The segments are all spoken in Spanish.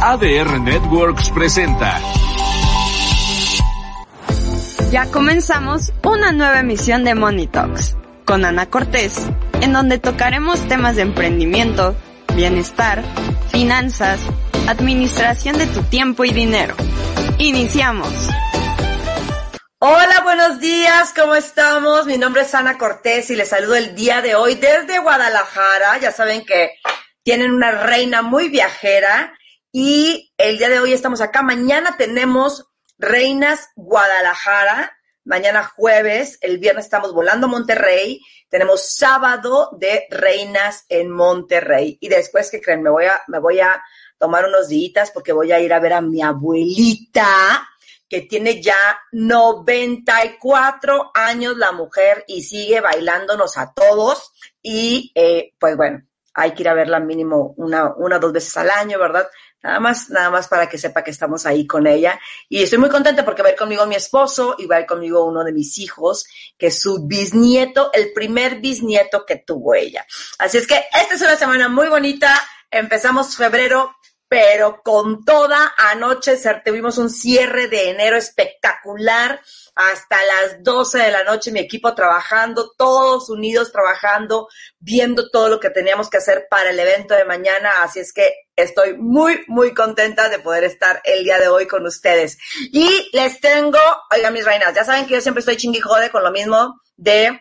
ADR Networks presenta. Ya comenzamos una nueva emisión de Money Talks con Ana Cortés, en donde tocaremos temas de emprendimiento, bienestar, finanzas, administración de tu tiempo y dinero. Iniciamos. Hola, buenos días, ¿cómo estamos? Mi nombre es Ana Cortés y les saludo el día de hoy desde Guadalajara. Ya saben que tienen una reina muy viajera y el día de hoy estamos acá. Mañana tenemos Reinas Guadalajara, mañana jueves, el viernes estamos volando a Monterrey, tenemos sábado de Reinas en Monterrey. Y después que creen, me voy a, me voy a tomar unos días porque voy a ir a ver a mi abuelita que tiene ya 94 años la mujer y sigue bailándonos a todos. Y eh, pues bueno, hay que ir a verla mínimo una, una o dos veces al año, ¿verdad? Nada más, nada más para que sepa que estamos ahí con ella. Y estoy muy contenta porque va a ir conmigo mi esposo y va a ir conmigo uno de mis hijos, que es su bisnieto, el primer bisnieto que tuvo ella. Así es que esta es una semana muy bonita. Empezamos febrero pero con toda anoche tuvimos un cierre de enero espectacular hasta las 12 de la noche, mi equipo trabajando, todos unidos trabajando, viendo todo lo que teníamos que hacer para el evento de mañana. Así es que estoy muy, muy contenta de poder estar el día de hoy con ustedes. Y les tengo, oigan mis reinas, ya saben que yo siempre estoy chingui con lo mismo de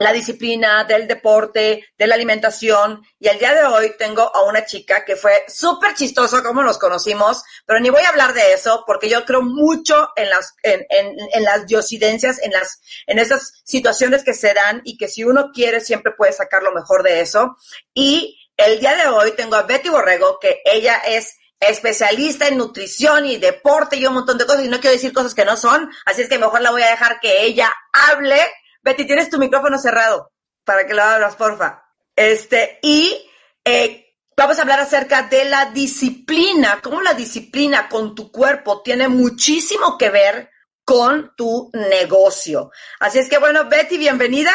la disciplina, del deporte, de la alimentación. Y el día de hoy tengo a una chica que fue súper chistosa como nos conocimos, pero ni voy a hablar de eso porque yo creo mucho en las, en, en, en las diosidencias, en las, en esas situaciones que se dan y que si uno quiere siempre puede sacar lo mejor de eso. Y el día de hoy tengo a Betty Borrego, que ella es especialista en nutrición y deporte y un montón de cosas y no quiero decir cosas que no son, así es que mejor la voy a dejar que ella hable Betty, tienes tu micrófono cerrado para que lo abras, porfa. Este, y eh, vamos a hablar acerca de la disciplina, cómo la disciplina con tu cuerpo tiene muchísimo que ver con tu negocio. Así es que bueno, Betty, bienvenida.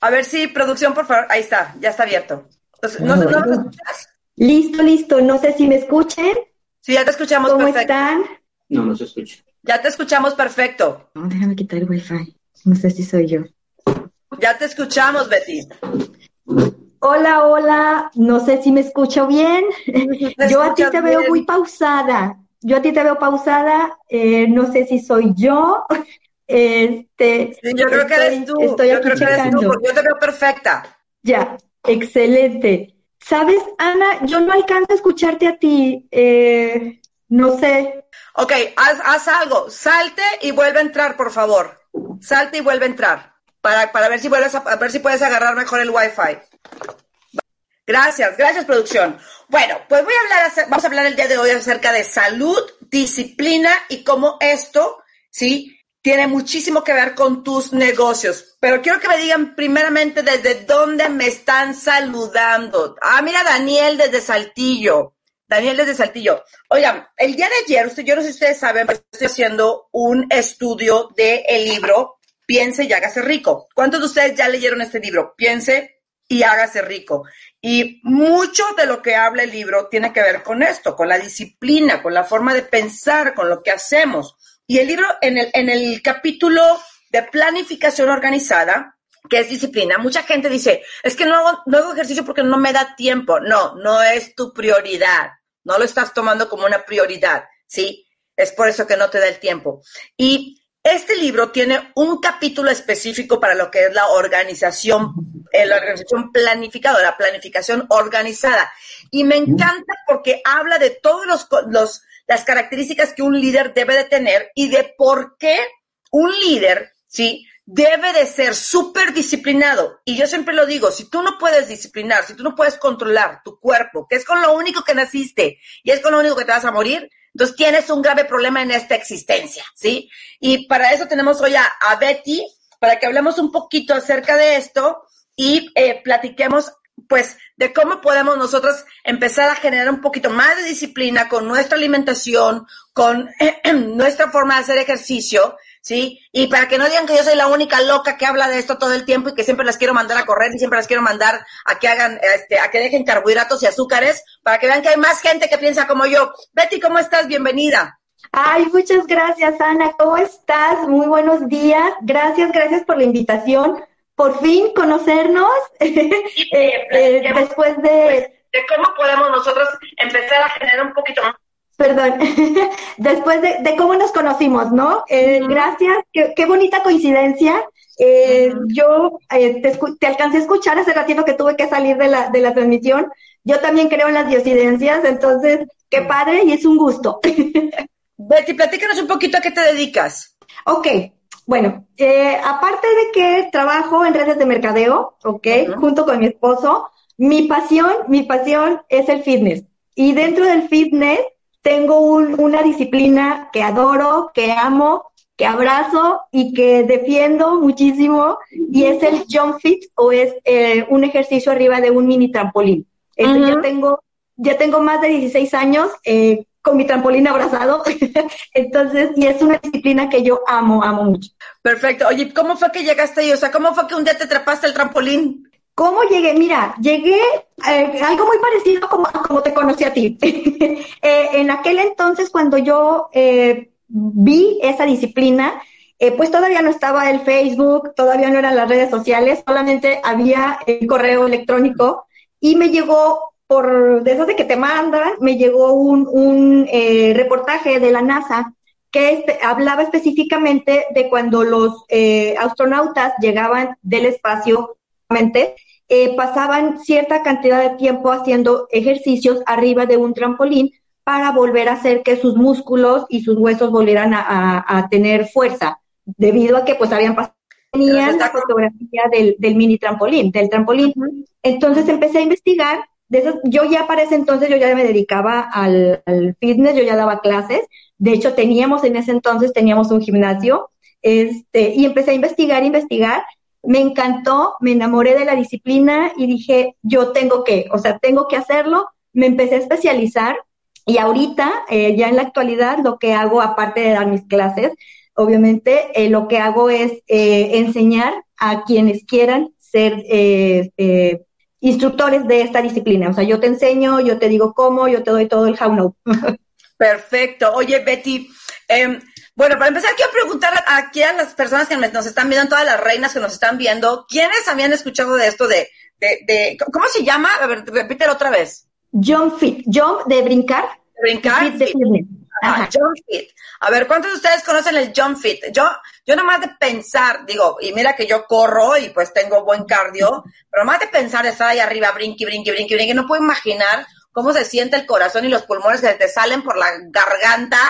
A ver si producción, por favor, ahí está, ya está abierto. ¿no, Listo, listo. No sé si me escuchen. Sí, ya te escuchamos ¿Cómo están? No, no se escucha. Ya te escuchamos perfecto. déjame quitar el wifi. No sé si soy yo. Ya te escuchamos, Betty. Hola, hola. No sé si me escucho bien. Yo a ti te veo muy pausada. Yo a ti te veo pausada. Eh, no sé si soy yo. Este, yo creo que eres tú. Estoy yo creo que eres tú, yo te veo perfecta. Ya, excelente. ¿Sabes, Ana? Yo no alcanzo a escucharte a ti. Eh, no sé. Ok, haz, haz algo. Salte y vuelve a entrar, por favor. Salte y vuelve a entrar para, para ver si vuelves a, ver si puedes agarrar mejor el Wi-Fi. Gracias, gracias producción. Bueno, pues voy a hablar, vamos a hablar el día de hoy acerca de salud, disciplina y cómo esto, sí, tiene muchísimo que ver con tus negocios. Pero quiero que me digan primeramente desde dónde me están saludando. Ah, mira, Daniel desde Saltillo. Daniel desde Saltillo. Oigan, el día de ayer, usted, yo no sé si ustedes saben, pero estoy haciendo un estudio del el libro Piense y hágase rico. ¿Cuántos de ustedes ya leyeron este libro? Piense y hágase rico. Y mucho de lo que habla el libro tiene que ver con esto, con la disciplina, con la forma de pensar, con lo que hacemos. Y el libro, en el, en el capítulo de planificación organizada, que es disciplina, mucha gente dice, es que no hago, no hago ejercicio porque no me da tiempo. No, no es tu prioridad. No lo estás tomando como una prioridad, ¿sí? Es por eso que no te da el tiempo. Y este libro tiene un capítulo específico para lo que es la organización, eh, la organización planificadora, planificación organizada. Y me encanta porque habla de todas los, las características que un líder debe de tener y de por qué un líder, ¿sí? debe de ser súper disciplinado. Y yo siempre lo digo, si tú no puedes disciplinar, si tú no puedes controlar tu cuerpo, que es con lo único que naciste y es con lo único que te vas a morir, entonces tienes un grave problema en esta existencia, ¿sí? Y para eso tenemos hoy a, Betty, para que hablemos un poquito acerca de esto y eh, platiquemos pues de cómo podemos nosotros empezar a generar un poquito más de disciplina con nuestra alimentación, con nuestra forma de hacer ejercicio, ¿sí? Y para que no digan que yo soy la única loca que habla de esto todo el tiempo y que siempre las quiero mandar a correr y siempre las quiero mandar a que hagan, este, a que dejen carbohidratos y azúcares, para que vean que hay más gente que piensa como yo. Betty, ¿cómo estás? Bienvenida. Ay, muchas gracias, Ana. ¿Cómo estás? Muy buenos días. Gracias, gracias por la invitación por fin conocernos eh, eh, después de... De cómo podemos nosotros empezar a generar un poquito más perdón, después de, cómo nos conocimos, ¿no? Eh, gracias, qué, bonita coincidencia. Yo te, alcancé a escuchar hace ratito que tuve que salir de la, de la transmisión. Yo también creo en las diosidencias, entonces, qué padre y es un gusto. Betty, platícanos un poquito a qué te dedicas. Ok, bueno, eh, aparte de que trabajo en redes de mercadeo, ¿ok? Junto con mi esposo, mi pasión, mi pasión es el fitness. Y dentro del fitness tengo una disciplina que adoro, que amo, que abrazo y que defiendo muchísimo y es el jump fit o es eh, un ejercicio arriba de un mini trampolín. Este, ya tengo ya tengo más de 16 años eh, con mi trampolín abrazado. Entonces, y es una disciplina que yo amo, amo mucho. Perfecto. Oye, ¿cómo fue que llegaste ahí? O sea, ¿cómo fue que un día te atrapaste el trampolín? ¿Cómo llegué? Mira, llegué eh, algo muy parecido como, como te conocí a ti. eh, en aquel entonces, cuando yo eh, vi esa disciplina, pues todavía no estaba el Facebook, todavía no eran las redes sociales, solamente había el correo electrónico y me llegó por de que te mandan, me llegó un, un reportaje de la NASA que hablaba específicamente de cuando los astronautas llegaban del espacio, eh, pasaban cierta cantidad de tiempo haciendo ejercicios arriba de un trampolín para volver a hacer que sus músculos y sus huesos volvieran a, tener fuerza, debido a que pues habían pasado tenían la fotografía del, del, mini trampolín, del trampolín. Entonces empecé a investigar yo ya para ese entonces, yo ya me dedicaba al, fitness, yo ya daba clases. De hecho, teníamos en ese entonces, teníamos un gimnasio, este, y empecé a investigar, investigar. Me encantó, me enamoré de la disciplina y dije, yo tengo que, o sea, tengo que hacerlo. Me empecé a especializar y ahorita, eh, ya en la actualidad, lo que hago, aparte de dar mis clases, obviamente, eh, lo que hago es eh, enseñar a quienes quieran ser instructores de esta disciplina. O sea, yo te enseño, yo te digo cómo, yo te doy todo el how no. Perfecto. Oye, Betty, em, bueno, para empezar, quiero preguntar aquí a las personas que nos están viendo, todas las reinas que nos están viendo, ¿quiénes habían escuchado de esto de, de, ¿cómo se llama? A ver, repítelo otra vez. Jump fit, jump de brincar. brincar. Fit de jump fit. A ver, ¿cuántos de ustedes conocen el jump fit? Yo, yo nomás de pensar, digo, y mira que yo corro y pues tengo buen cardio, pero más de pensar estar ahí arriba, brinqui, brinqui, brinqui, brinqui, no puedo imaginar cómo se siente el corazón y los pulmones que te salen por la garganta,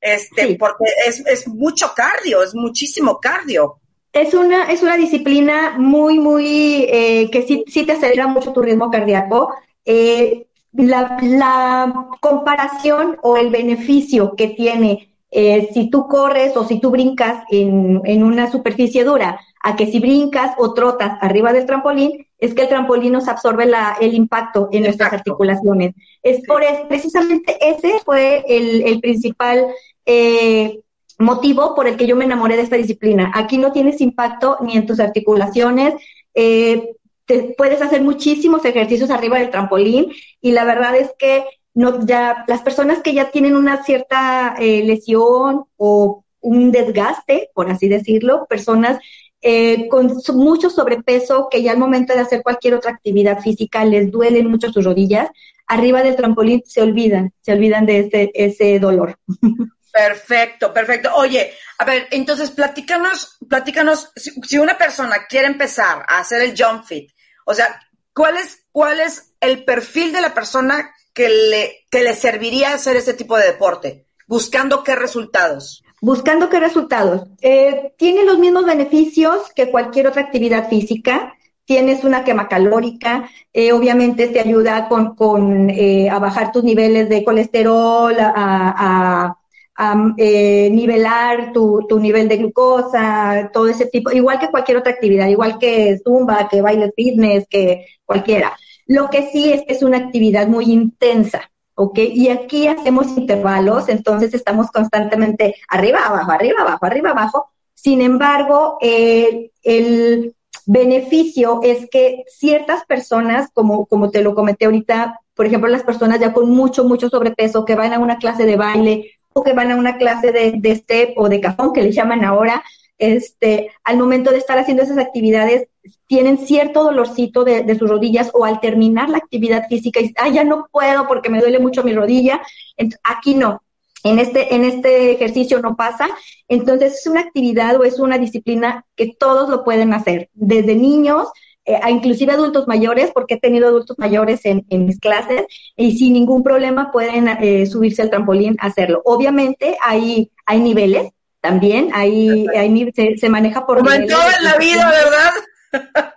este, porque es, es mucho cardio, es muchísimo cardio. Es una, es una disciplina muy, muy, eh, que sí, sí te acelera mucho tu ritmo cardíaco. Eh, la, la comparación o el beneficio que tiene eh, si tú corres o si tú brincas en, en, una superficie dura, a que si brincas o trotas arriba del trampolín, es que el trampolín nos absorbe la, el impacto en nuestras articulaciones. Es por eso, precisamente ese fue el, el principal eh, motivo por el que yo me enamoré de esta disciplina. Aquí no tienes impacto ni en tus articulaciones, eh, te puedes hacer muchísimos ejercicios arriba del trampolín y la verdad es que no, ya las personas que ya tienen una cierta eh, lesión o un desgaste, por así decirlo, personas eh, con mucho sobrepeso que ya al momento de hacer cualquier otra actividad física les duelen mucho sus rodillas, arriba del trampolín se olvidan, se olvidan de ese, ese dolor. Perfecto, perfecto. Oye, a ver, entonces platícanos, platícanos, si, una persona quiere empezar a hacer el jump fit, o sea, ¿cuál es, cuál es el perfil de la persona que le, que le serviría hacer ese tipo de deporte? ¿Buscando qué resultados? Buscando qué resultados. Eh, tiene los mismos beneficios que cualquier otra actividad física. Tienes una quema calórica, eh, obviamente te ayuda con, con eh, a bajar tus niveles de colesterol, a, eh, nivelar tu, tu nivel de glucosa, todo ese tipo, igual que cualquier otra actividad, igual que zumba, que baile fitness, que cualquiera. Lo que sí es que es una actividad muy intensa. ¿Ok? Y aquí hacemos intervalos, entonces estamos constantemente arriba, abajo, arriba, abajo, arriba, abajo. Sin embargo, el beneficio es que ciertas personas, como, como te lo comenté ahorita, por ejemplo, las personas ya con mucho, mucho sobrepeso que van a una clase de baile o que van a una clase de, de step o de cajón, que le llaman ahora, este, al momento de estar haciendo esas actividades, tienen cierto dolorcito de, sus rodillas o al terminar la actividad física, y, ah, ya no puedo porque me duele mucho mi rodilla. aquí no. En este, en este ejercicio no pasa. Entonces es una actividad o es una disciplina que todos lo pueden hacer, desde niños, eh, a inclusive adultos mayores, porque he tenido adultos mayores en, mis clases y sin ningún problema pueden eh, subirse al trampolín a hacerlo. Obviamente hay, hay niveles, también, ahí, ahí se, se, maneja por... Como en toda la vida, ¿verdad?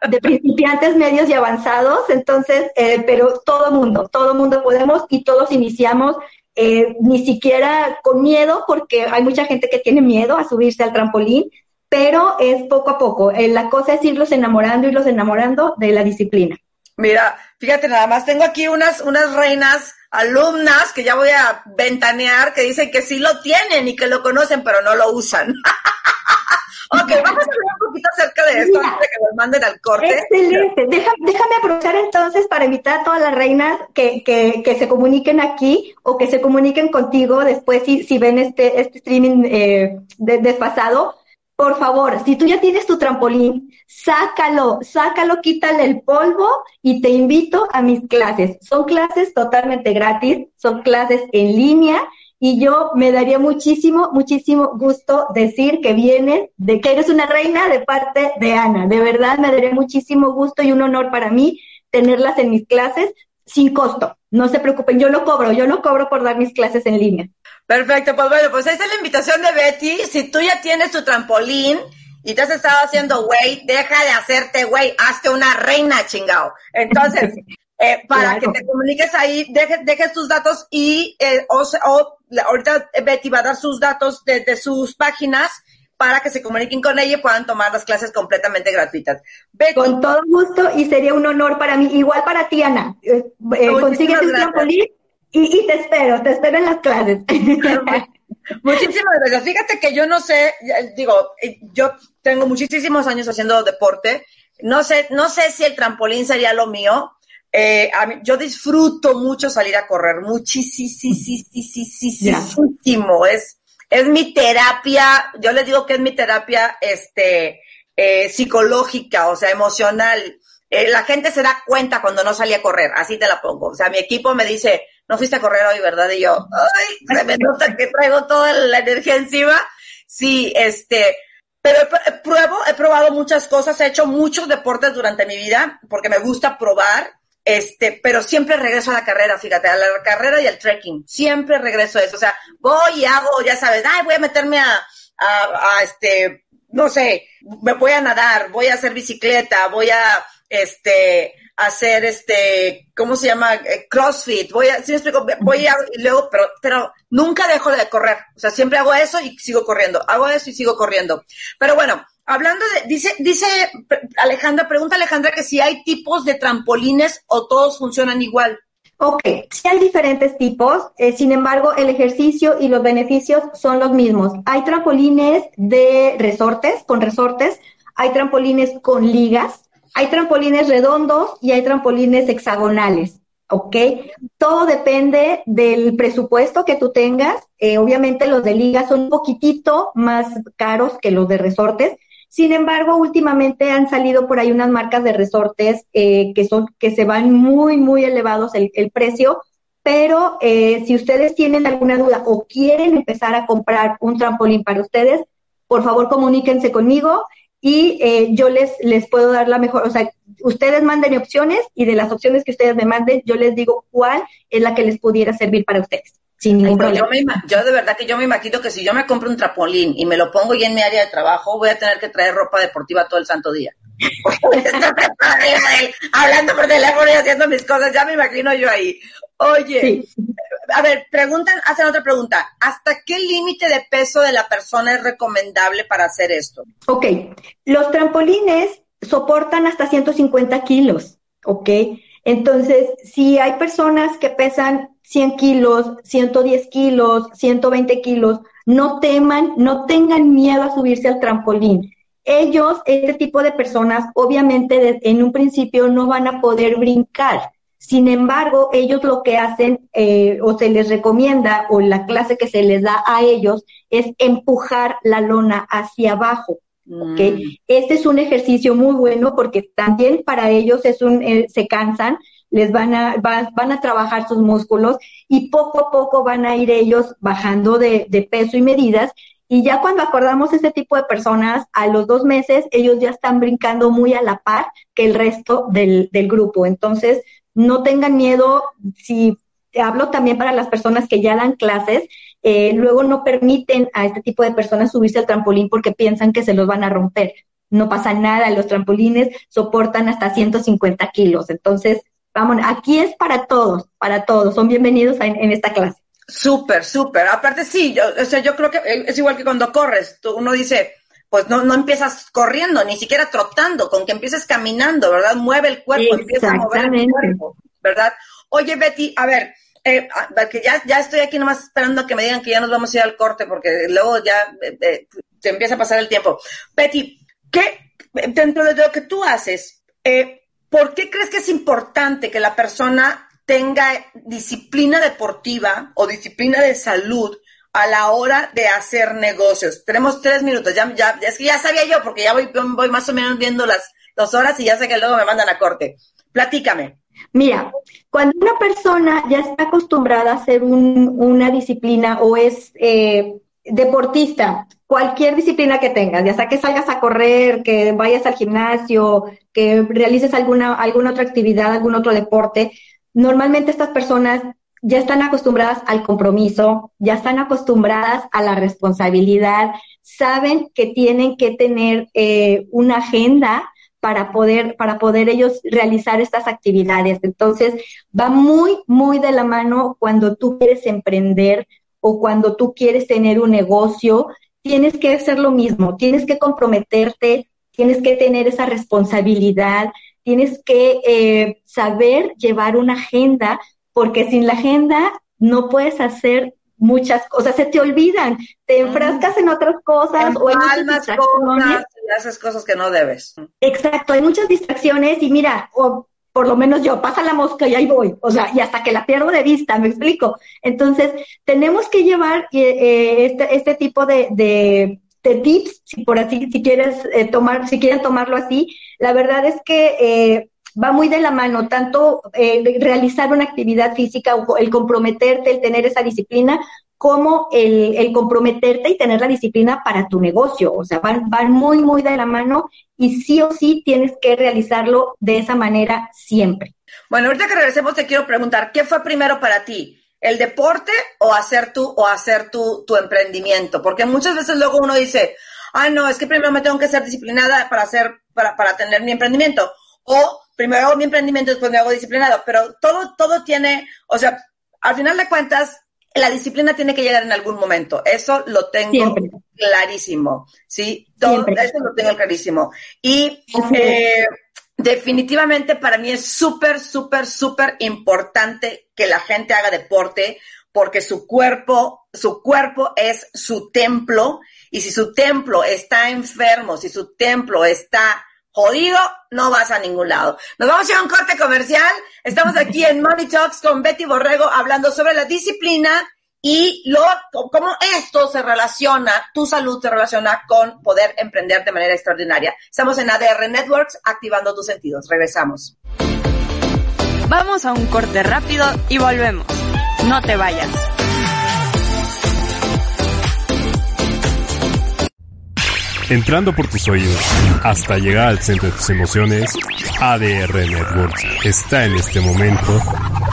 De principiantes, medios y avanzados, entonces, eh, pero todo mundo, todo mundo podemos y todos iniciamos eh, ni siquiera con miedo, porque hay mucha gente que tiene miedo a subirse al trampolín, pero es poco a poco. Eh, la cosa es irlos enamorando, irlos enamorando de la disciplina. Mira, fíjate nada más, tengo aquí unas, unas reinas alumnas que ya voy a ventanear que dicen que sí lo tienen y que lo conocen, pero no lo usan. ok, vamos a hablar un poquito acerca de esto antes de que nos manden al corte. Excelente. déjame aprovechar entonces para invitar a todas las reinas que, que, que, se comuniquen aquí o que se comuniquen contigo después si, si ven este, este streaming eh, desfasado por favor, si tú ya tienes tu trampolín, sácalo, sácalo, quítale el polvo y te invito a mis clases. Son clases totalmente gratis, son clases en línea y yo me daría muchísimo, muchísimo gusto decir que vienes, de que eres una reina de parte de Ana. De verdad me daría muchísimo gusto y un honor para mí tenerlas en mis clases sin costo. No se preocupen, yo lo cobro, yo no cobro por dar mis clases en línea. Perfecto, pues bueno, pues esa es la invitación de Betty. Si tú ya tienes tu trampolín y te has estado haciendo güey, deja de hacerte güey, hazte una reina, chingao. Entonces, eh, para que te comuniques ahí, dejes, dejes tus datos y, eh, o, o, ahorita Betty va a dar sus datos de, sus páginas para que se comuniquen con ella y puedan tomar las clases completamente gratuitas. Betty, con todo gusto y sería un honor para mí, igual para ti, Ana. Eh, eh consíguete un trampolín y, te espero, te espero en las clases. Muchísimas gracias. Fíjate que yo no sé, digo, eh, yo tengo muchísimos años haciendo deporte. No sé, no sé si el trampolín sería lo mío. Eh, mí, yo disfruto mucho salir a correr, muchísimo. Es, es mi terapia. Yo les digo que es mi terapia, este, eh, psicológica, o sea, emocional. la gente se da cuenta cuando no salí a correr, así te la pongo. O sea, mi equipo me dice, no fuiste a correr hoy, ¿verdad? Y yo, ay, se me nota que traigo toda la energía encima. Sí, este, pero pruebo, he probado muchas cosas, he hecho muchos deportes durante mi vida porque me gusta probar, este, pero siempre regreso a la carrera, fíjate, a la carrera y al trekking, siempre regreso a eso, o sea, voy y hago, ya sabes, ay, voy a meterme a, a, a este, no sé, me voy a nadar, voy a hacer bicicleta, voy a, este, hacer este, ¿cómo se llama? Eh, CrossFit, voy a, si me explico, voy a, y luego, pero, pero nunca dejo de correr, o sea, siempre hago eso y sigo corriendo, hago eso y sigo corriendo. Pero bueno, hablando de, dice, dice Alejandra, pregunta Alejandra que si hay tipos de trampolines o todos funcionan igual. Ok, sí hay diferentes tipos, eh, sin embargo, el ejercicio y los beneficios son los mismos. Hay trampolines de resortes, con resortes, hay trampolines con ligas, hay trampolines redondos y hay trampolines hexagonales, ¿ok? Todo depende del presupuesto que tú tengas. Eh, obviamente los de liga son un poquitito más caros que los de resortes. Sin embargo, últimamente han salido por ahí unas marcas de resortes eh, que son que se van muy muy elevados el, precio. Pero eh, si ustedes tienen alguna duda o quieren empezar a comprar un trampolín para ustedes, por favor comuníquense conmigo y eh, yo les, les puedo dar la mejor, o sea, ustedes manden opciones y de las opciones que ustedes me manden, yo les digo cuál es la que les pudiera servir para ustedes. sin ningún problema. Yo, de verdad que yo me imagino que si yo me compro un trampolín y me lo pongo ya en mi área de trabajo, voy a tener que traer ropa deportiva todo el santo día. Hablando por teléfono y haciendo mis cosas, ya me imagino yo ahí. Oye, a ver, preguntan, hacen otra pregunta. ¿Hasta qué límite de peso de la persona es recomendable para hacer esto? Ok, los trampolines soportan hasta 150 kilos, ¿ok? Entonces, si hay personas que pesan 100 kilos, 110 kilos, 120 kilos, no teman, no tengan miedo a subirse al trampolín. Ellos, este tipo de personas, obviamente en un principio no van a poder brincar. Sin embargo, ellos lo que hacen eh, o se les recomienda o la clase que se les da a ellos es empujar la lona hacia abajo. ¿okay? Mm. Este es un ejercicio muy bueno porque también para ellos es un, eh, se cansan, les van a, van a trabajar sus músculos y poco a poco van a ir ellos bajando de, de peso y medidas. Y ya cuando acordamos este tipo de personas, a los dos meses ellos ya están brincando muy a la par que el resto del, del grupo. Entonces, no tengan miedo, si hablo también para las personas que ya dan clases, eh, luego no permiten a este tipo de personas subirse al trampolín porque piensan que se los van a romper. No pasa nada, los trampolines soportan hasta 150 kilos. Entonces, vamos, aquí es para todos, para todos. Son bienvenidos en, esta clase. Súper, súper. Aparte, sí, yo, o sea, yo creo que es igual que cuando corres. Uno dice, pues no, no empiezas corriendo, ni siquiera trotando, con que empieces caminando, ¿verdad? Mueve el cuerpo, empieza a mover el cuerpo, ¿verdad? Oye, Betty, a ver, eh, que ya, ya estoy aquí nomás esperando a que me digan que ya nos vamos a ir al corte, porque luego ya eh, eh, se empieza a pasar el tiempo. Betty, ¿qué, dentro de lo que tú haces, eh, ¿por qué crees que es importante que la persona tenga disciplina deportiva o disciplina de salud a la hora de hacer negocios? Tenemos tres minutos, ya, es que ya sabía yo, porque ya voy, más o menos viendo las dos horas y ya sé que luego me mandan a corte. Platícame. Mira, cuando una persona ya está acostumbrada a hacer una disciplina o es eh, deportista, cualquier disciplina que tengas, ya sea que salgas a correr, que vayas al gimnasio, que realices alguna, alguna otra actividad, algún otro deporte, normalmente estas personas ya están acostumbradas al compromiso, ya están acostumbradas a la responsabilidad, saben que tienen que tener eh, una agenda para poder, para poder ellos realizar estas actividades. Entonces, va muy, muy de la mano cuando tú quieres emprender o cuando tú quieres tener un negocio, tienes que hacer lo mismo, tienes que comprometerte, tienes que tener esa responsabilidad, tienes que eh, saber llevar una agenda, porque sin la agenda no puedes hacer muchas cosas, se te olvidan, te enfrascas en otras cosas o en muchas cosas, haces cosas que no debes. Exacto, hay muchas distracciones y mira, o por lo menos yo, pasa la mosca y ahí voy, o sea, y hasta que la pierdo de vista, me explico. Entonces, tenemos que llevar eh, eh, este, este tipo de, de, tips, si por así, si quieres eh, tomar, si quieren tomarlo así, la verdad es que va muy de la mano, tanto eh, realizar una actividad física, el comprometerte, el tener esa disciplina, como el, el, comprometerte y tener la disciplina para tu negocio. O sea, van, van muy, muy de la mano y sí o sí tienes que realizarlo de esa manera siempre. Bueno, ahorita que regresemos te quiero preguntar, ¿qué fue primero para ti? ¿El deporte o hacer tu, o hacer tu, tu emprendimiento? Porque muchas veces luego uno dice, ah, no, es que primero me tengo que ser disciplinada para hacer, para, para tener mi emprendimiento. O primero hago mi emprendimiento, después me hago disciplinado, pero todo, todo tiene, o sea, al final de cuentas, la disciplina tiene que llegar en algún momento. Eso lo tengo clarísimo, ¿sí? Todo eso lo tengo clarísimo. Y eh, definitivamente para mí es súper, súper, súper importante que la gente haga deporte porque su cuerpo, su cuerpo es su templo y si su templo está enfermo, si su templo está jodido, no vas a ningún lado. Nos vamos a ir a un corte comercial. Estamos aquí en Money Talks con Betty Borrego hablando sobre la disciplina y lo, cómo esto se relaciona, tu salud se relaciona con poder emprender de manera extraordinaria. Estamos en ADR Networks, activando tus sentidos. Regresamos. Vamos a un corte rápido y volvemos. No te vayas. entrando por tus oídos hasta llegar al centro de tus emociones, ADR Networks está en este momento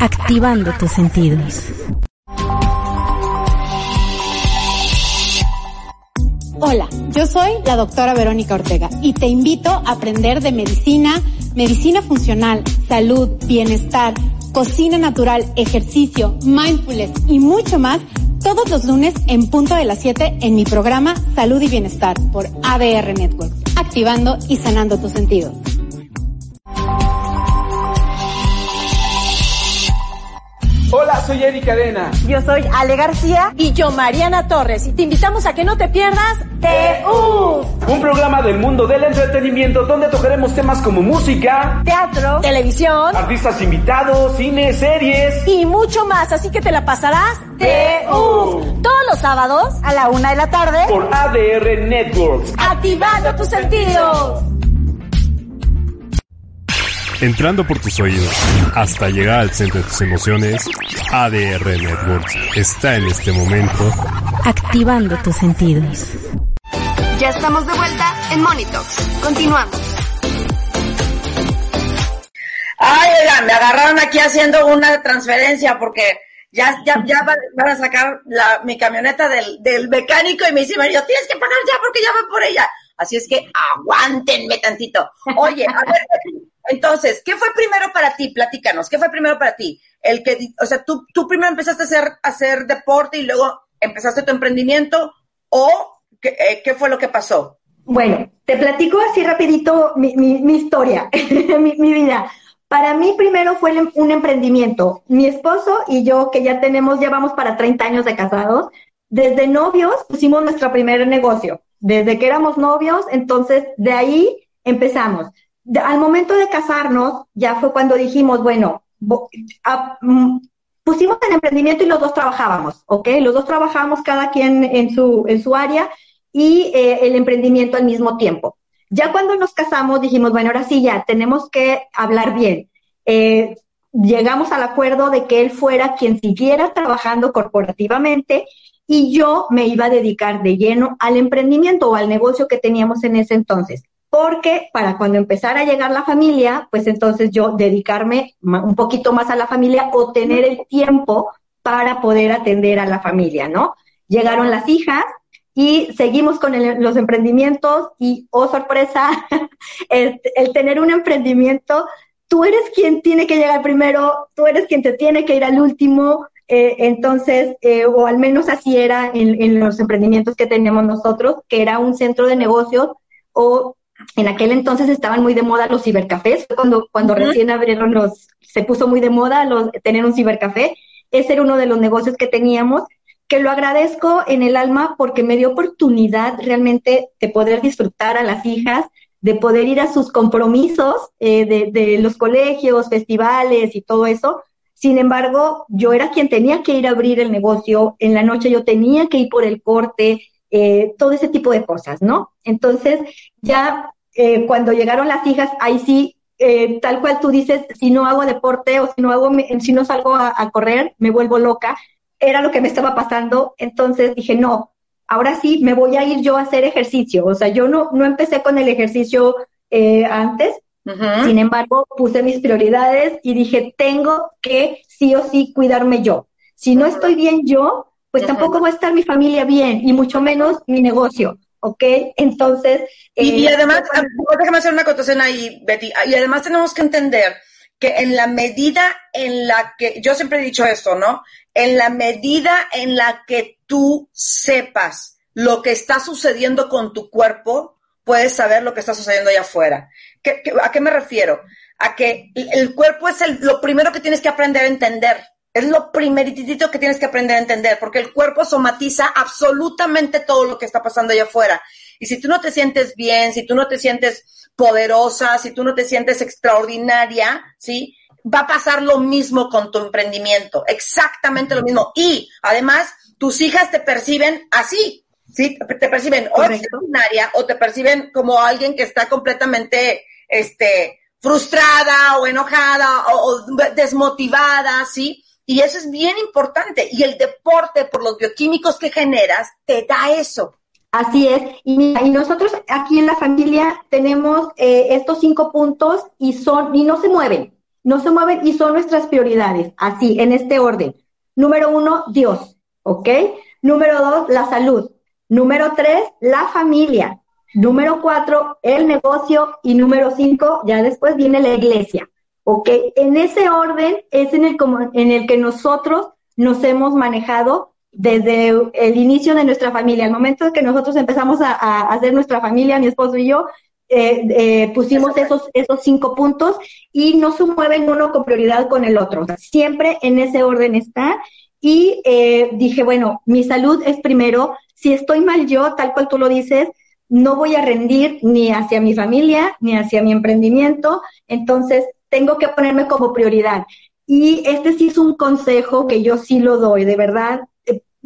activando tus sentidos. Hola, yo soy la doctora Verónica Ortega y te invito a aprender de medicina, medicina funcional, salud, bienestar, cocina natural, ejercicio, mindfulness y mucho más todos los lunes en punto de las 7 en mi programa Salud y Bienestar por ADR Network, activando y sanando tus sentidos. Hola, soy Eric Cadena. Yo soy Ale García. Y yo, Mariana Torres. Y te invitamos a que no te pierdas TU. Un programa del mundo del entretenimiento donde tocaremos temas como música, teatro, televisión, artistas invitados, cine, series y mucho más. Así que te la pasarás TU. Todos los sábados a la una de la tarde por ADR Networks. Activando tus sentidos entrando por tus oídos hasta llegar al centro de tus emociones, ADR Networks está en este momento activando tus sentidos. Ya estamos de vuelta en Monitox. Continuamos. Ay, oigan, me agarraron aquí haciendo una transferencia porque ya, ya, ya van, a sacar la, mi camioneta del, del mecánico y me dice, Mario, tienes que pagar ya porque ya voy por ella. Así es que aguántenme tantito. Oye, a ver, entonces, ¿qué fue primero para ti? Platícanos, ¿qué fue primero para ti? El que, o sea, tú, tú primero empezaste a hacer, hacer deporte y luego empezaste tu emprendimiento o qué, eh, qué fue lo que pasó? Bueno, te platico así rapidito mi, mi, historia, mi, mi, vida. Para mí primero fue em, un emprendimiento. Mi esposo y yo, que ya tenemos, ya vamos para 30 años de casados, desde novios pusimos nuestro primer negocio. Desde que éramos novios, entonces de ahí empezamos al momento de casarnos, ya fue cuando dijimos, bueno, mm, pusimos el emprendimiento y los dos trabajábamos, ¿ok? Los dos trabajábamos cada quien en su, en su área y eh, el emprendimiento al mismo tiempo. Ya cuando nos casamos dijimos, bueno, ahora sí ya tenemos que hablar bien. Eh, llegamos al acuerdo de que él fuera quien siguiera trabajando corporativamente y yo me iba a dedicar de lleno al emprendimiento o al negocio que teníamos en ese entonces porque para cuando empezara a llegar la familia, pues entonces yo dedicarme un poquito más a la familia o tener el tiempo para poder atender a la familia, ¿no? Llegaron las hijas y seguimos con los emprendimientos y, oh sorpresa, el, tener un emprendimiento, tú eres quien tiene que llegar primero, tú eres quien te tiene que ir al último, eh, entonces, eh, o al menos así era en, en, los emprendimientos que tenemos nosotros, que era un centro de negocios o en aquel entonces estaban muy de moda los cibercafés, cuando, cuando recién abrieron los, se puso muy de moda los, tener un cibercafé. Ese era uno de los negocios que teníamos, que lo agradezco en el alma porque me dio oportunidad realmente de poder disfrutar a las hijas, de poder ir a sus compromisos eh, de, de los colegios, festivales y todo eso. Sin embargo, yo era quien tenía que ir a abrir el negocio, en la noche yo tenía que ir por el corte, eh, todo ese tipo de cosas, ¿no? Entonces, ya eh, cuando llegaron las hijas, ahí sí, eh, tal cual tú dices, si no hago deporte o si no hago, si no salgo a, correr, me vuelvo loca. Era lo que me estaba pasando. Entonces dije, no, ahora sí me voy a ir yo a hacer ejercicio. O sea, yo no, no empecé con el ejercicio antes. Sin embargo, puse mis prioridades y dije, tengo que sí o sí cuidarme yo. Si no estoy bien yo, pues tampoco va a estar mi familia bien y mucho menos mi negocio. ¿ok? Entonces... y, eh, además, déjame hacer una acotación ahí, Betty, y además tenemos que entender que en la medida en la que, yo siempre he dicho esto, ¿no? En la medida en la que tú sepas lo que está sucediendo con tu cuerpo, puedes saber lo que está sucediendo allá afuera. a qué me refiero? A que el cuerpo es el, lo primero que tienes que aprender a entender. Es lo primeritito que tienes que aprender a entender, porque el cuerpo somatiza absolutamente todo lo que está pasando allá afuera. Y si tú no te sientes bien, si tú no te sientes poderosa, si tú no te sientes extraordinaria, ¿sí? Va a pasar lo mismo con tu emprendimiento, exactamente lo mismo. Y además, tus hijas te perciben así, ¿sí? Te perciben o extraordinaria o te perciben como alguien que está completamente, este, frustrada o enojada o, o desmotivada, ¿sí? Y eso es bien importante. Y el deporte, por los bioquímicos que generas, te da eso. Así es. Y, y nosotros aquí en la familia tenemos eh, estos cinco puntos y son, y no se mueven, no se mueven y son nuestras prioridades. Así, en este orden. Número uno, Dios. ¿Ok? Número dos, la salud. Número tres, la familia. Número cuatro, el negocio. Y número cinco, ya después viene la iglesia. ¿Ok? En ese orden es en el, en el que nosotros nos hemos manejado desde el inicio de nuestra familia. Al momento que nosotros empezamos a, hacer nuestra familia, mi esposo y yo, eh, eh, pusimos esos, esos cinco puntos y no se mueven uno con prioridad con el otro. siempre en ese orden está. Y eh, dije, bueno, mi salud es primero. Si estoy mal yo, tal cual tú lo dices, no voy a rendir ni hacia mi familia ni hacia mi emprendimiento. Entonces, tengo que ponerme como prioridad. Y este sí es un consejo que yo sí lo doy, de verdad.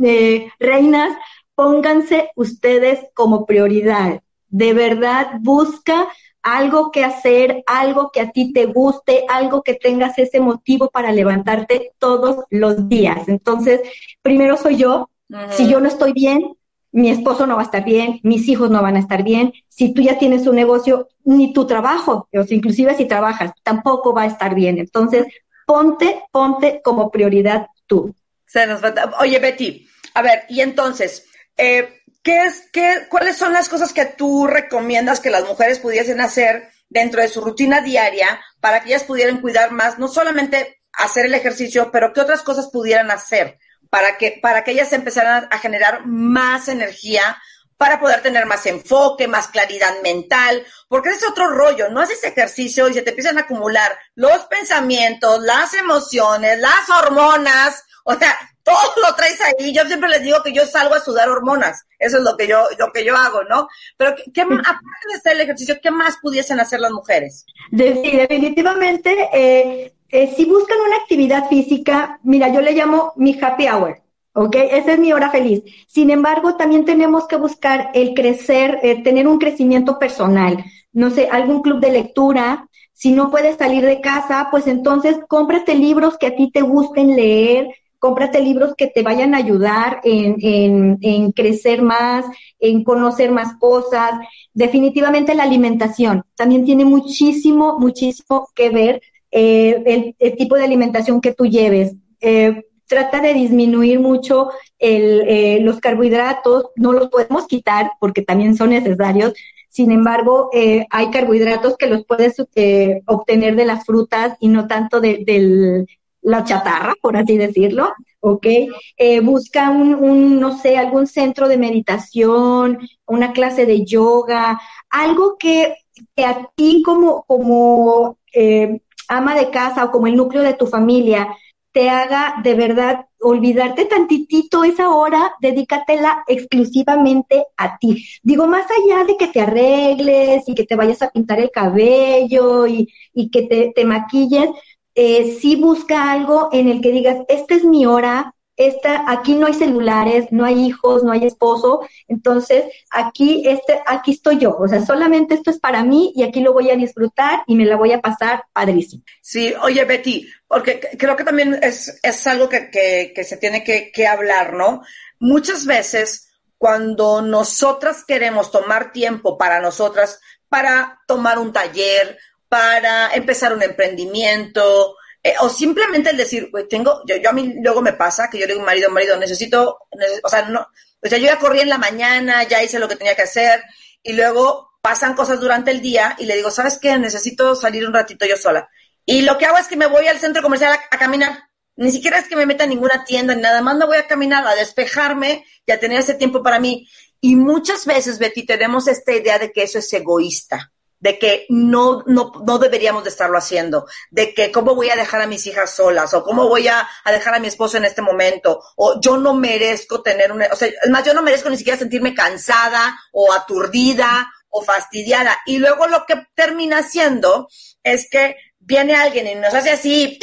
Eh, reinas, pónganse ustedes como prioridad. De verdad, busca algo que hacer, algo que a ti te guste, algo que tengas ese motivo para levantarte todos los días. Entonces, primero soy yo. Si yo no estoy bien, mi esposo no va a estar bien, mis hijos no van a estar bien. Si tú ya tienes un negocio, ni tu trabajo, o sea, inclusive si trabajas, tampoco va a estar bien. Entonces, ponte, ponte como prioridad tú. Se nos Oye, Betty, a ver, y entonces, eh, ¿qué es, qué, ¿cuáles son las cosas que tú recomiendas que las mujeres pudiesen hacer dentro de su rutina diaria para que ellas pudieran cuidar más, no solamente hacer el ejercicio, pero qué otras cosas pudieran hacer para que, para que ellas empezaran a generar más energía, para poder tener más enfoque, más claridad mental, porque es otro rollo, no haces ejercicio y se te empiezan a acumular los pensamientos, las emociones, las hormonas, o sea, todo lo traes ahí. Yo siempre les digo que yo salgo a sudar hormonas. Eso es lo que yo, lo que yo hago, ¿no? Pero, ¿qué, aparte de hacer el ejercicio, ¿qué más pudiesen hacer las mujeres? definitivamente, eh, eh, si buscan una actividad física, mira, yo le llamo mi happy hour. ¿ok? Esa es mi hora feliz. Sin embargo, también tenemos que buscar el crecer, eh, tener un crecimiento personal. No sé, algún club de lectura. Si no puedes salir de casa, pues entonces cómprate libros que a ti te gusten leer, cómprate libros que te vayan a ayudar en, en, crecer más, en conocer más cosas. Definitivamente la alimentación también tiene muchísimo, muchísimo que ver eh, el, tipo de alimentación que tú lleves. Eh, trata de disminuir mucho eh, los carbohidratos, no los podemos quitar porque también son necesarios. Sin embargo, hay carbohidratos que los puedes obtener de las frutas y no tanto de, la chatarra, por así decirlo, ¿ok? Busca un, no sé, algún centro de meditación, una clase de yoga, algo que, que a ti como, como ama de casa o como el núcleo de tu familia te haga de verdad olvidarte tantitito esa hora, dedícatela exclusivamente a ti. Digo, más allá de que te arregles y que te vayas a pintar el cabello y, y que te, te maquilles, eh, sí busca algo en el que digas, esta es mi hora, esta, aquí no hay celulares, no hay hijos, no hay esposo, entonces aquí, este, aquí estoy yo, o sea, solamente esto es para mí y aquí lo voy a disfrutar y me la voy a pasar padrísimo. Sí, oye Betty, porque creo que también es, es algo que, que, se tiene que, que hablar, ¿no? Muchas veces cuando nosotras queremos tomar tiempo para nosotras, para tomar un taller, para empezar un emprendimiento, eh, o simplemente el decir, pues tengo, yo, yo, a mí luego me pasa que yo le digo, marido, marido, necesito, o sea, no, o sea, yo ya corrí en la mañana, ya hice lo que tenía que hacer, y luego pasan cosas durante el día y le digo, ¿sabes qué? Necesito salir un ratito yo sola. Y lo que hago es que me voy al centro comercial a, caminar. Ni siquiera es que me meta en ninguna tienda ni nada más, me voy a caminar, a despejarme y a tener ese tiempo para mí. Y muchas veces, Betty, tenemos esta idea de que eso es egoísta de que no, no, no deberíamos de estarlo haciendo, de que cómo voy a dejar a mis hijas solas, o cómo voy a, dejar a mi esposo en este momento, o yo no merezco tener una, o sea, es más, yo no merezco ni siquiera sentirme cansada, o aturdida, o fastidiada. Y luego lo que termina siendo es que viene alguien y nos hace así,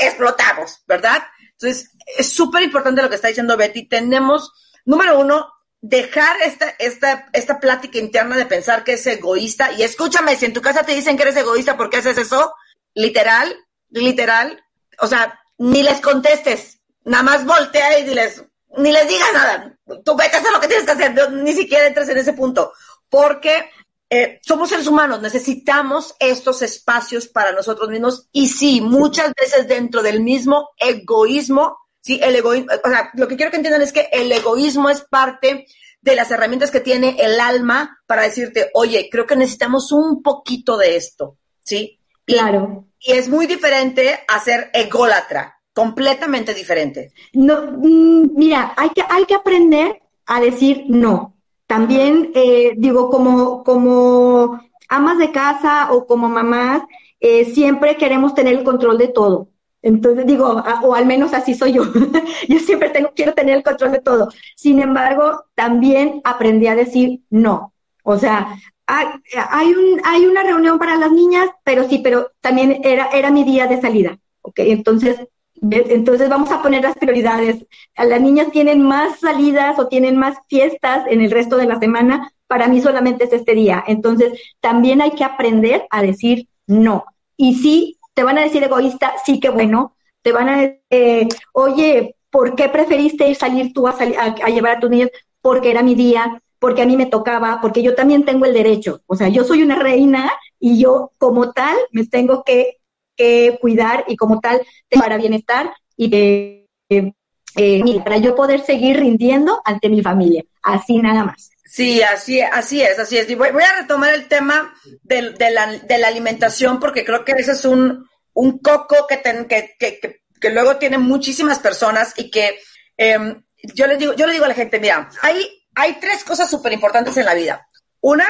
explotamos, ¿verdad? Entonces, es súper importante lo que está diciendo Betty. Tenemos, número uno, dejar esta, esta, esta plática interna de pensar que es egoísta. Y escúchame, si en tu casa te dicen que eres egoísta, ¿por qué haces eso? Literal, literal. O sea, ni les contestes. Nada más voltea y diles, ni les digas nada. Tú vete a hacer lo que tienes que hacer. ni siquiera entres en ese punto. Porque eh, somos seres humanos, necesitamos estos espacios para nosotros mismos. Y sí, muchas veces dentro del mismo egoísmo Sí, el egoísmo, o sea, lo que quiero que entiendan es que el egoísmo es parte de las herramientas que tiene el alma para decirte, oye, creo que necesitamos un poquito de esto, ¿sí? Claro. Y es muy diferente a ser ególatra, completamente diferente. No, mm, mira, hay que, hay que aprender a decir no. También, eh, digo, como, como amas de casa o como mamás, eh, siempre queremos tener el control de todo. Entonces digo, o al menos así soy yo. yo siempre tengo, quiero tener el control de todo. Sin embargo, también aprendí a decir no. O sea, hay, un, hay una reunión para las niñas, pero sí, pero también era, era mi día de salida. ¿ok? Entonces, entonces vamos a poner las prioridades. Las niñas tienen más salidas o tienen más fiestas en el resto de la semana. Para mí solamente es este día. Entonces, también hay que aprender a decir no. Y sí, te van a decir egoísta, sí que bueno, te van a decir, eh, oye, ¿por qué preferiste ir salir tú a, a, llevar a tus niños? Porque era mi día, porque a mí me tocaba, porque yo también tengo el derecho. O sea, yo soy una reina y yo como tal me tengo que, cuidar y como tal para bienestar y de, eh, para yo poder seguir rindiendo ante mi familia. Así nada más. Sí, así, así es, así es. Y voy, a retomar el tema de, de, la, de, la, alimentación porque creo que ese es un, coco que, que, que, luego tienen muchísimas personas y que em, yo les digo, yo le digo a la gente, mira, hay, hay tres cosas súper importantes en la vida. Una,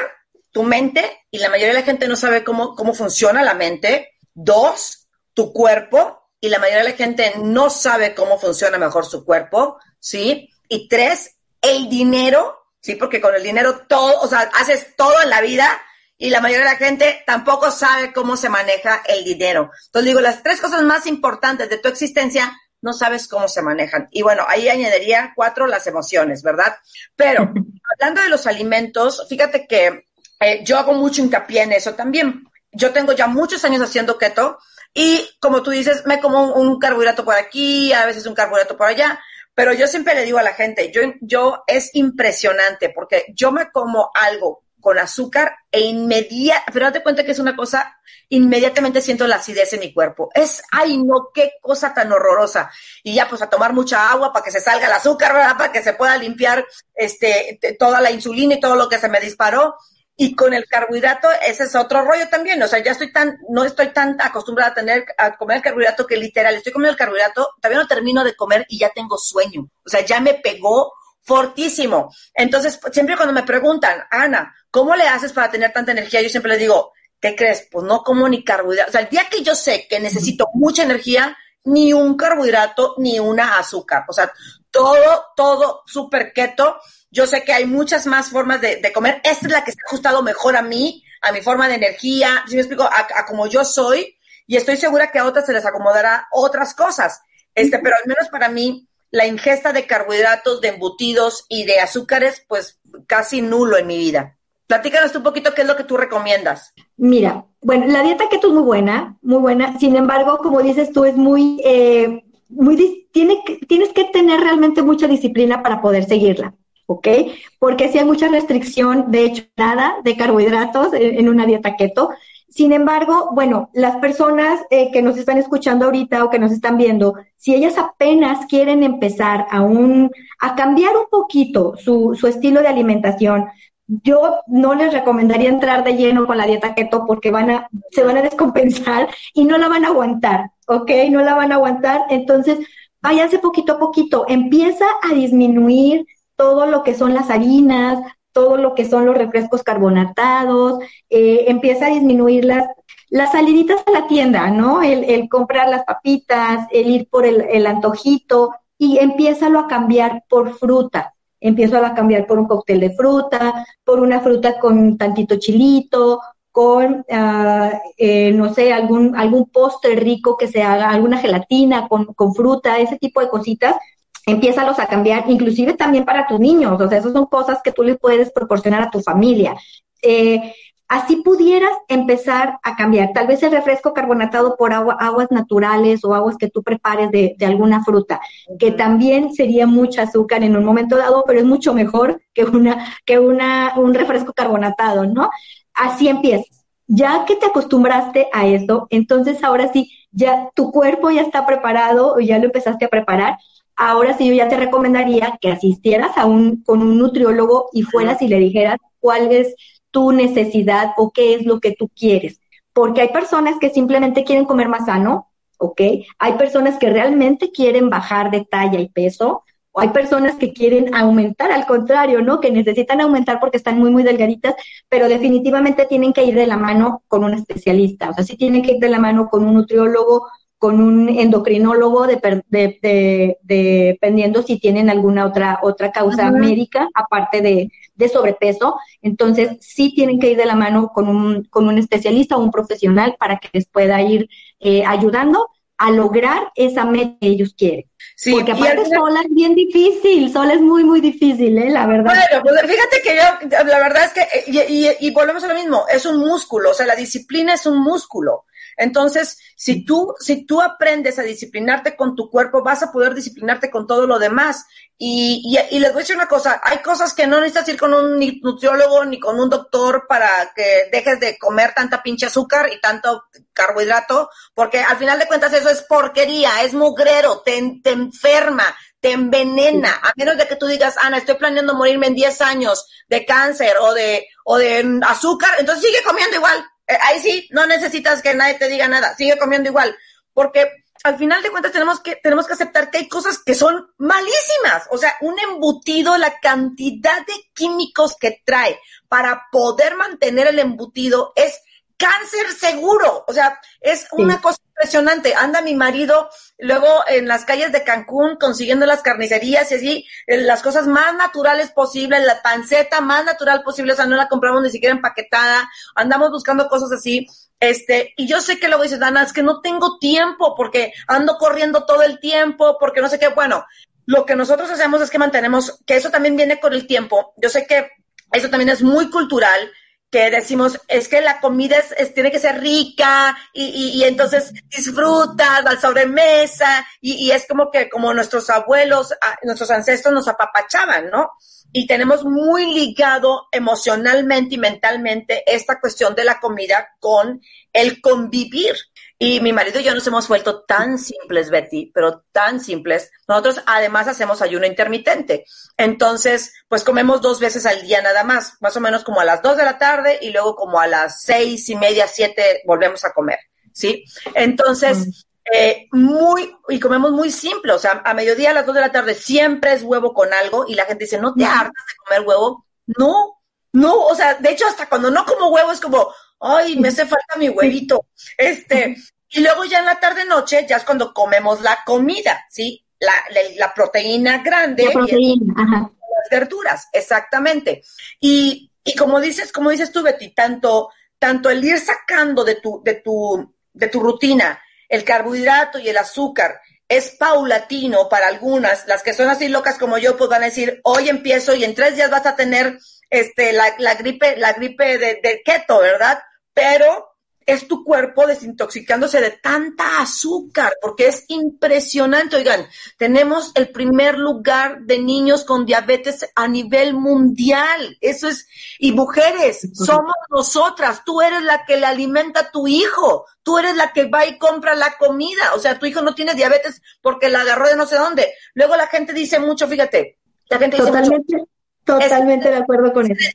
tu mente, y la mayoría de la gente no sabe cómo, cómo funciona la mente. Dos, tu cuerpo, y la mayoría de la gente no sabe cómo funciona mejor su cuerpo, ¿sí? Y tres, el dinero ¿sí? Porque con el dinero todo, o sea, haces todo en la vida y la mayoría de la gente tampoco sabe cómo se maneja el dinero. Entonces digo, las tres cosas más importantes de tu existencia no sabes cómo se manejan. Y bueno, ahí añadiría cuatro las emociones, ¿verdad? Pero hablando de los alimentos, fíjate que eh, yo hago mucho hincapié en eso también. Yo tengo ya muchos años haciendo keto y como tú dices, me como un carbohidrato por aquí, a veces un carbohidrato por allá, pero yo siempre le digo a la gente, yo, yo es impresionante porque yo me como algo con azúcar e inmediatamente, pero date cuenta que es una cosa, inmediatamente siento la acidez en mi cuerpo. Es, ay no, qué cosa tan horrorosa. Y ya pues a tomar mucha agua para que se salga el azúcar. Para que se pueda limpiar este, toda la insulina y todo lo que se me disparó. Y con el carbohidrato, ese es otro rollo también. O sea, ya estoy tan, no estoy tan acostumbrada a tener, a comer el carbohidrato que literal, estoy comiendo el carbohidrato, todavía no termino de comer y ya tengo sueño. O sea, ya me pegó fortísimo. Entonces, siempre cuando me preguntan, Ana, ¿cómo le haces para tener tanta energía? Yo siempre les digo, ¿qué crees? Pues no como ni carbohidrato. O sea, el día que yo sé que necesito mucha energía, ni un carbohidrato, ni una azúcar. O sea, todo, todo súper keto yo sé que hay muchas más formas de, comer. Esta es la que se ha ajustado mejor a mí, a mi forma de energía, si me explico, a, como yo soy, y estoy segura que a otras se les acomodará otras cosas. Este, pero al menos para mí, la ingesta de carbohidratos, de embutidos y de azúcares, pues casi nulo en mi vida. Platícanos un poquito qué es lo que tú recomiendas. Mira, bueno, la dieta keto es muy buena, muy buena. Sin embargo, como dices tú, es muy, eh, muy, tiene, tienes que tener realmente mucha disciplina para poder seguirla. ¿Ok? Porque si hay mucha restricción, de hecho, nada de carbohidratos en, una dieta keto. Sin embargo, bueno, las personas eh, que nos están escuchando ahorita o que nos están viendo, si ellas apenas quieren empezar a, un, a cambiar un poquito su, su estilo de alimentación, yo no les recomendaría entrar de lleno con la dieta keto porque van a, se van a descompensar y no la van a aguantar, ¿ok? No la van a aguantar. Entonces, váyanse poquito a poquito. Empieza a disminuir todo lo que son las harinas, todo lo que son los refrescos carbonatados, eh, empieza a disminuir las, las saliditas a la tienda, ¿no? El, el comprar las papitas, el ir por el, el antojito y empiézalo a cambiar por fruta. Empiezo a cambiar por un cóctel de fruta, por una fruta con tantito chilito, con, uh, no sé, algún, algún postre rico que se haga, alguna gelatina con, con fruta, ese tipo de cositas, empiézalos a cambiar, inclusive también para tus niños, o sea, esas son cosas que tú les puedes proporcionar a tu familia. Eh, así pudieras empezar a cambiar, tal vez el refresco carbonatado por agua, aguas naturales o aguas que tú prepares de, de alguna fruta, que también sería mucho azúcar en un momento dado, pero es mucho mejor que una, que una, un refresco carbonatado, ¿no? Así empiezas. Ya que te acostumbraste a eso, entonces ahora sí, ya tu cuerpo ya está preparado ya lo empezaste a preparar, ahora sí yo ya te recomendaría que asistieras a un, con un nutriólogo y fueras y le dijeras cuál es tu necesidad o qué es lo que tú quieres. Porque hay personas que simplemente quieren comer más sano, ¿ok? Hay personas que realmente quieren bajar de talla y peso, o hay personas que quieren aumentar, al contrario, ¿no? Que necesitan aumentar porque están muy, muy delgaditas, pero definitivamente tienen que ir de la mano con un especialista, o sea, sí tienen que ir de la mano con un nutriólogo, con un endocrinólogo, dependiendo si tienen alguna otra, otra causa médica, aparte de, de, sobrepeso. Entonces, sí tienen que ir de la mano con un, con un especialista o un profesional para que les pueda ir eh, ayudando a lograr esa meta que ellos quieren. Sí, Porque aparte sola es bien difícil, sola es muy, muy difícil, ¿eh? La verdad. Bueno, pues fíjate que yo, la verdad es que, y, y, y volvemos a lo mismo, es un músculo, o sea, la disciplina es un músculo. Entonces, si tú, si tú aprendes a disciplinarte con tu cuerpo, vas a poder disciplinarte con todo lo demás. Y, y, les voy a decir una cosa, hay cosas que no necesitas ir con un nutriólogo ni con un doctor para que dejes de comer tanta pinche azúcar y tanto carbohidrato, porque al final de cuentas eso es porquería, es mugrero, te, te enferma, te envenena, a menos de que tú digas, Ana, estoy planeando morirme en 10 años de cáncer o de, o de azúcar, entonces sigue comiendo igual, ahí sí, no necesitas que nadie te diga nada, sigue comiendo igual, porque al final de cuentas tenemos que, tenemos que aceptar que hay cosas que son malísimas. O sea, un embutido, la cantidad de químicos que trae para poder mantener el embutido es cáncer seguro. O sea, es una cosa impresionante. Anda mi marido luego en las calles de Cancún consiguiendo las carnicerías y así, eh, las cosas más naturales posibles, la panceta más natural posible, o sea, no la compramos ni siquiera empaquetada, andamos buscando cosas así. Este, y yo sé que luego dices, Dana, es que no tengo tiempo porque ando corriendo todo el tiempo, porque no sé qué. Bueno, lo que nosotros hacemos es que mantenemos, que eso también viene con el tiempo. Yo sé que eso también es muy cultural que decimos, es que la comida es, tiene que ser rica y, y, entonces disfrutas la sobremesa y, y, es como que como nuestros abuelos, nuestros ancestros nos apapachaban, ¿no? Y tenemos muy ligado emocionalmente y mentalmente esta cuestión de la comida con el convivir. Y mi marido y yo nos hemos vuelto tan simples, Betty, pero tan simples. Nosotros además hacemos ayuno intermitente. Entonces, pues comemos dos veces al día nada más, más o menos como a las dos de la tarde y luego como a las seis y media, siete volvemos a comer, ¿sí? Entonces, eh, muy, y comemos muy simple, o sea, a mediodía a las dos de la tarde siempre es huevo con algo y la gente dice, ¿no te hartas de comer huevo? No, no, o sea, de hecho hasta cuando no como huevo es como, ay, me hace falta mi huevito. Este, y luego ya en la tarde noche, ya es cuando comemos la comida, ¿sí? La, la, proteína grande. La proteína, ajá. Las verduras, exactamente. Y, y como dices, como dices tú, Betty, tanto, tanto el ir sacando de tu, de tu, de tu rutina el carbohidrato y el azúcar es paulatino para algunas, las que son así locas como yo, pues van a decir, hoy empiezo y en tres días vas a tener este, la, la gripe, la gripe de, de keto, ¿verdad? Pero es tu cuerpo desintoxicándose de tanta azúcar, porque es impresionante. Oigan, tenemos el primer lugar de niños con diabetes a nivel mundial. Eso es, y mujeres, somos nosotras. Tú eres la que le alimenta a tu hijo. Tú eres la que va y compra la comida. O sea, tu hijo no tiene diabetes porque la agarró de no sé dónde. Luego la gente dice mucho, fíjate, la gente dice Totalmente. Totalmente de acuerdo con eso.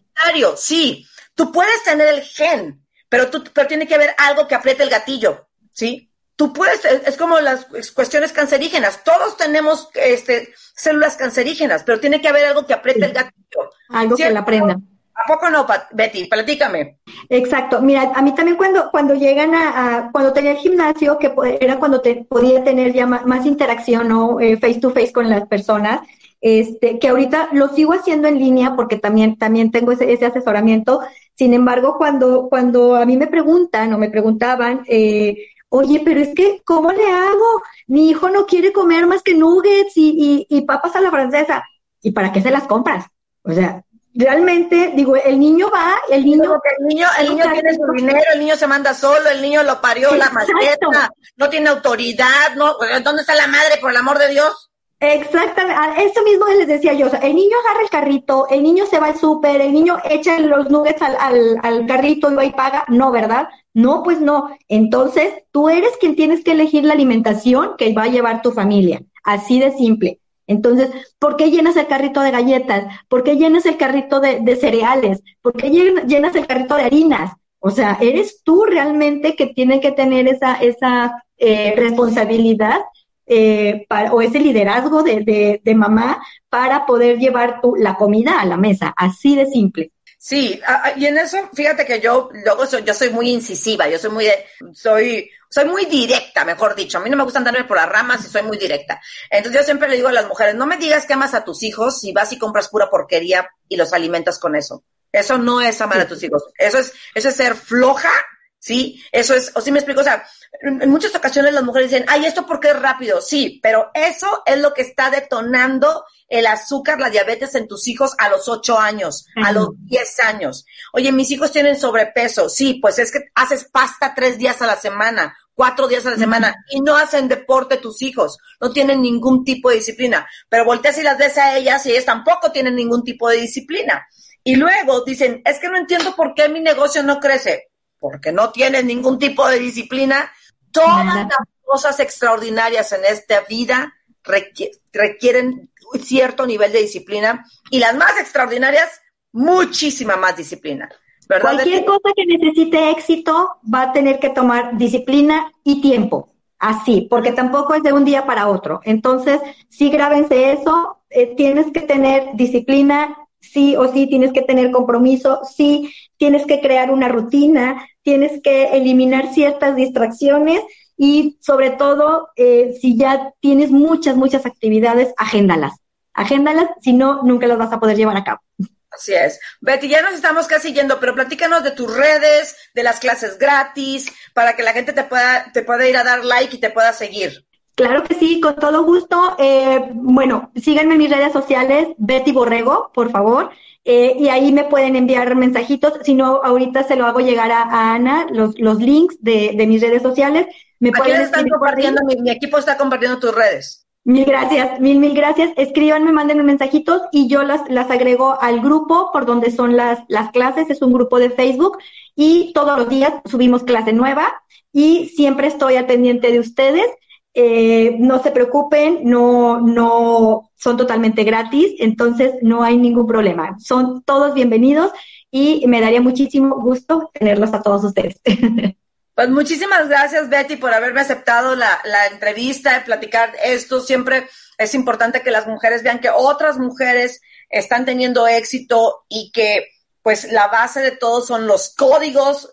Sí, tú puedes tener el gen, pero, tú, pero tiene que haber algo que apriete el gatillo, ¿sí? Tú puedes, es como las cuestiones cancerígenas, todos tenemos este, células cancerígenas, pero tiene que haber algo que apriete el gatillo. Algo que la prenda. ¿A poco no, Betty? Platícame. Exacto. Mira, a mí también cuando, cuando llegan a, cuando tenía el gimnasio, que era cuando te, podía tener ya más, interacción, ¿no? Eh, face to face con las personas, este, que ahorita lo sigo haciendo en línea porque también, también tengo ese, ese asesoramiento. Sin embargo, cuando, cuando a mí me preguntan o me preguntaban, eh, oye, pero es que, ¿cómo le hago? Mi hijo no quiere comer más que nuggets y, y, y papas a la francesa. ¿Y para qué se las compras? O sea, realmente, digo, el niño va, el niño... el niño, el niño tiene su dinero, el niño se manda solo, el niño lo parió la maleta, no tiene autoridad, no, ¿dónde está la madre, por el amor de Dios? Exactamente, eso mismo les decía yo, o sea, el niño agarra el carrito, el niño se va al súper, el niño echa los nuggets al, al, carrito y va y paga, no, ¿verdad? No, pues no. Entonces, tú eres quien tienes que elegir la alimentación que va a llevar tu familia, así de simple. Entonces, ¿por qué llenas el carrito de galletas? ¿Por qué llenas el carrito de, cereales? ¿Por qué llenas el carrito de harinas? O sea, eres tú realmente que tiene que tener esa, esa eh, responsabilidad eh, para, o ese liderazgo de, de, mamá para poder llevar tu, la comida a la mesa, así de simple. Sí, y en eso, fíjate que yo luego soy, yo soy muy incisiva, yo soy muy, soy, soy muy directa, mejor dicho. A mí no me gusta andarme por las ramas y soy muy directa. Entonces yo siempre le digo a las mujeres, no me digas que amas a tus hijos si vas y compras pura porquería y los alimentas con eso. Eso no es amar a tus hijos. Eso es, eso es ser floja, ¿sí? Eso es, o sí me explico, o sea, en muchas ocasiones las mujeres dicen, ay, ¿esto porque es rápido? Sí, pero eso es lo que está detonando el azúcar, la diabetes en tus hijos a los 8 años, a los 10 años. Oye, mis hijos tienen sobrepeso. Sí, pues es que haces pasta tres días a la semana cuatro días a la semana y no hacen deporte tus hijos, no tienen ningún tipo de disciplina, pero volteas y las ves a ellas y ellas tampoco tienen ningún tipo de disciplina. Y luego dicen, es que no entiendo por qué mi negocio no crece, porque no tienen ningún tipo de disciplina. Todas las cosas extraordinarias en esta vida requieren cierto nivel de disciplina y las más extraordinarias, muchísima más disciplina. Cualquier cosa que necesite éxito va a tener que tomar disciplina y tiempo. Así, porque tampoco es de un día para otro. Entonces, sí grábense eso, eh, tienes que tener disciplina, sí o sí tienes que tener compromiso, sí tienes que crear una rutina, tienes que eliminar ciertas distracciones y sobre todo, eh, si ya tienes muchas, muchas actividades, agéndalas. Agéndalas, si no, nunca las vas a poder llevar a cabo. Así es. Betty, ya nos estamos casi yendo, pero platícanos de tus redes, de las clases gratis, para que la gente te pueda, te pueda ir a dar like y te pueda seguir. Claro que sí, con todo gusto. Eh, bueno, síganme en mis redes sociales, Betty Borrego, por favor. Eh, y ahí me pueden enviar mensajitos. Si no, ahorita se lo hago llegar a, Ana, los, los links de, de, mis redes sociales. Me pueden están compartiendo? Mi, mi equipo está compartiendo tus redes. Mil gracias, mil, mil gracias. Escríbanme, manden mensajitos y yo las, las agrego al grupo por donde son las, las clases. Es un grupo de Facebook y todos los días subimos clase nueva y siempre estoy al pendiente de ustedes. Eh, no se preocupen, no, no son totalmente gratis, entonces no hay ningún problema. Son todos bienvenidos y me daría muchísimo gusto tenerlos a todos ustedes. Pues muchísimas gracias, Betty, por haberme aceptado la, la entrevista, de platicar esto. Siempre es importante que las mujeres vean que otras mujeres están teniendo éxito y que pues la base de todo son los códigos,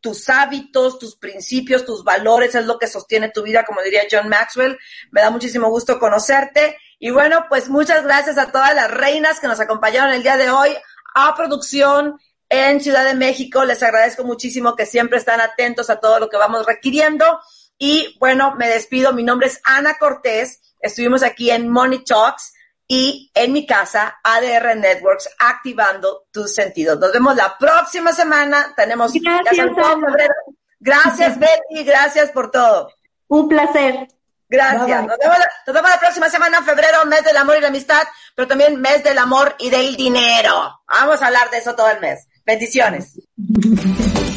tus hábitos, tus principios, tus valores, es lo que sostiene tu vida, como diría John Maxwell. Me da muchísimo gusto conocerte. Y bueno, pues muchas gracias a todas las reinas que nos acompañaron el día de hoy, a producción, en Ciudad de México. Les agradezco muchísimo que siempre están atentos a todo lo que vamos requiriendo. Y bueno, me despido. Mi nombre es Ana Cortés. Estuvimos aquí en Money Talks y en mi casa, ADR Networks, activando tus sentidos. Nos vemos la próxima semana. Tenemos gracias, gracias Betty, gracias por todo. Un placer. Gracias. Nos vemos, nos vemos, la próxima semana, febrero, mes del amor y la amistad, pero también mes del amor y del dinero. Vamos a hablar de eso todo el mes. Bendiciones.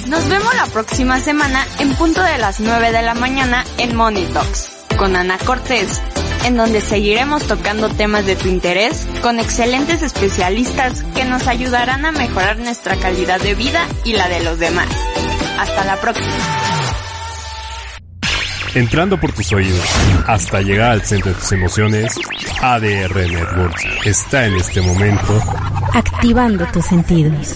Nos vemos la próxima semana en punto de las 9 de la mañana en Money Talks con Ana Cortés, en donde seguiremos tocando temas de tu interés con excelentes especialistas que nos ayudarán a mejorar nuestra calidad de vida y la de los demás. Hasta la próxima. Entrando por tus oídos hasta llegar al centro de tus emociones, ADR Networks está en este momento activando tus sentidos.